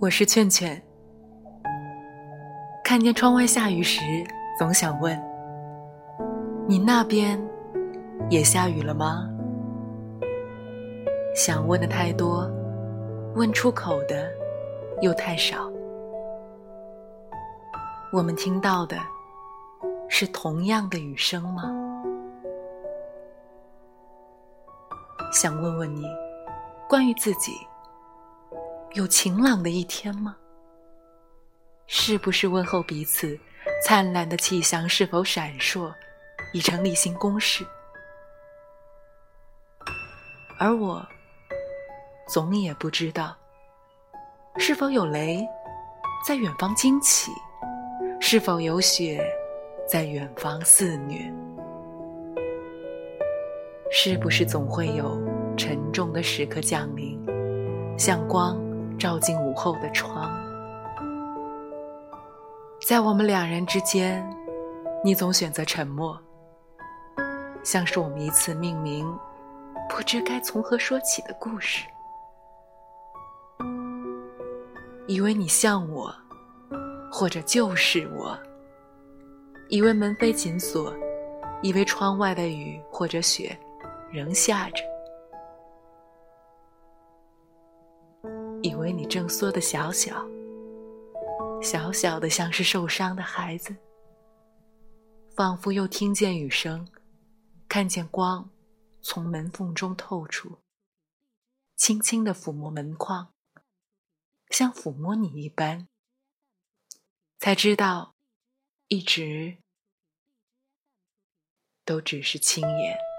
我是劝劝。看见窗外下雨时，总想问：你那边也下雨了吗？想问的太多，问出口的又太少。我们听到的是同样的雨声吗？想问问你，关于自己。有晴朗的一天吗？是不是问候彼此，灿烂的气象是否闪烁，已成例行公事？而我，总也不知道，是否有雷在远方惊起，是否有雪在远方肆虐？是不是总会有沉重的时刻降临，像光？照进午后的窗，在我们两人之间，你总选择沉默，像是我们一次命名不知该从何说起的故事。以为你像我，或者就是我；以为门扉紧锁，以为窗外的雨或者雪仍下着。以为你正缩得小小，小小的像是受伤的孩子，仿佛又听见雨声，看见光从门缝中透出，轻轻的抚摸门框，像抚摸你一般，才知道，一直都只是轻言。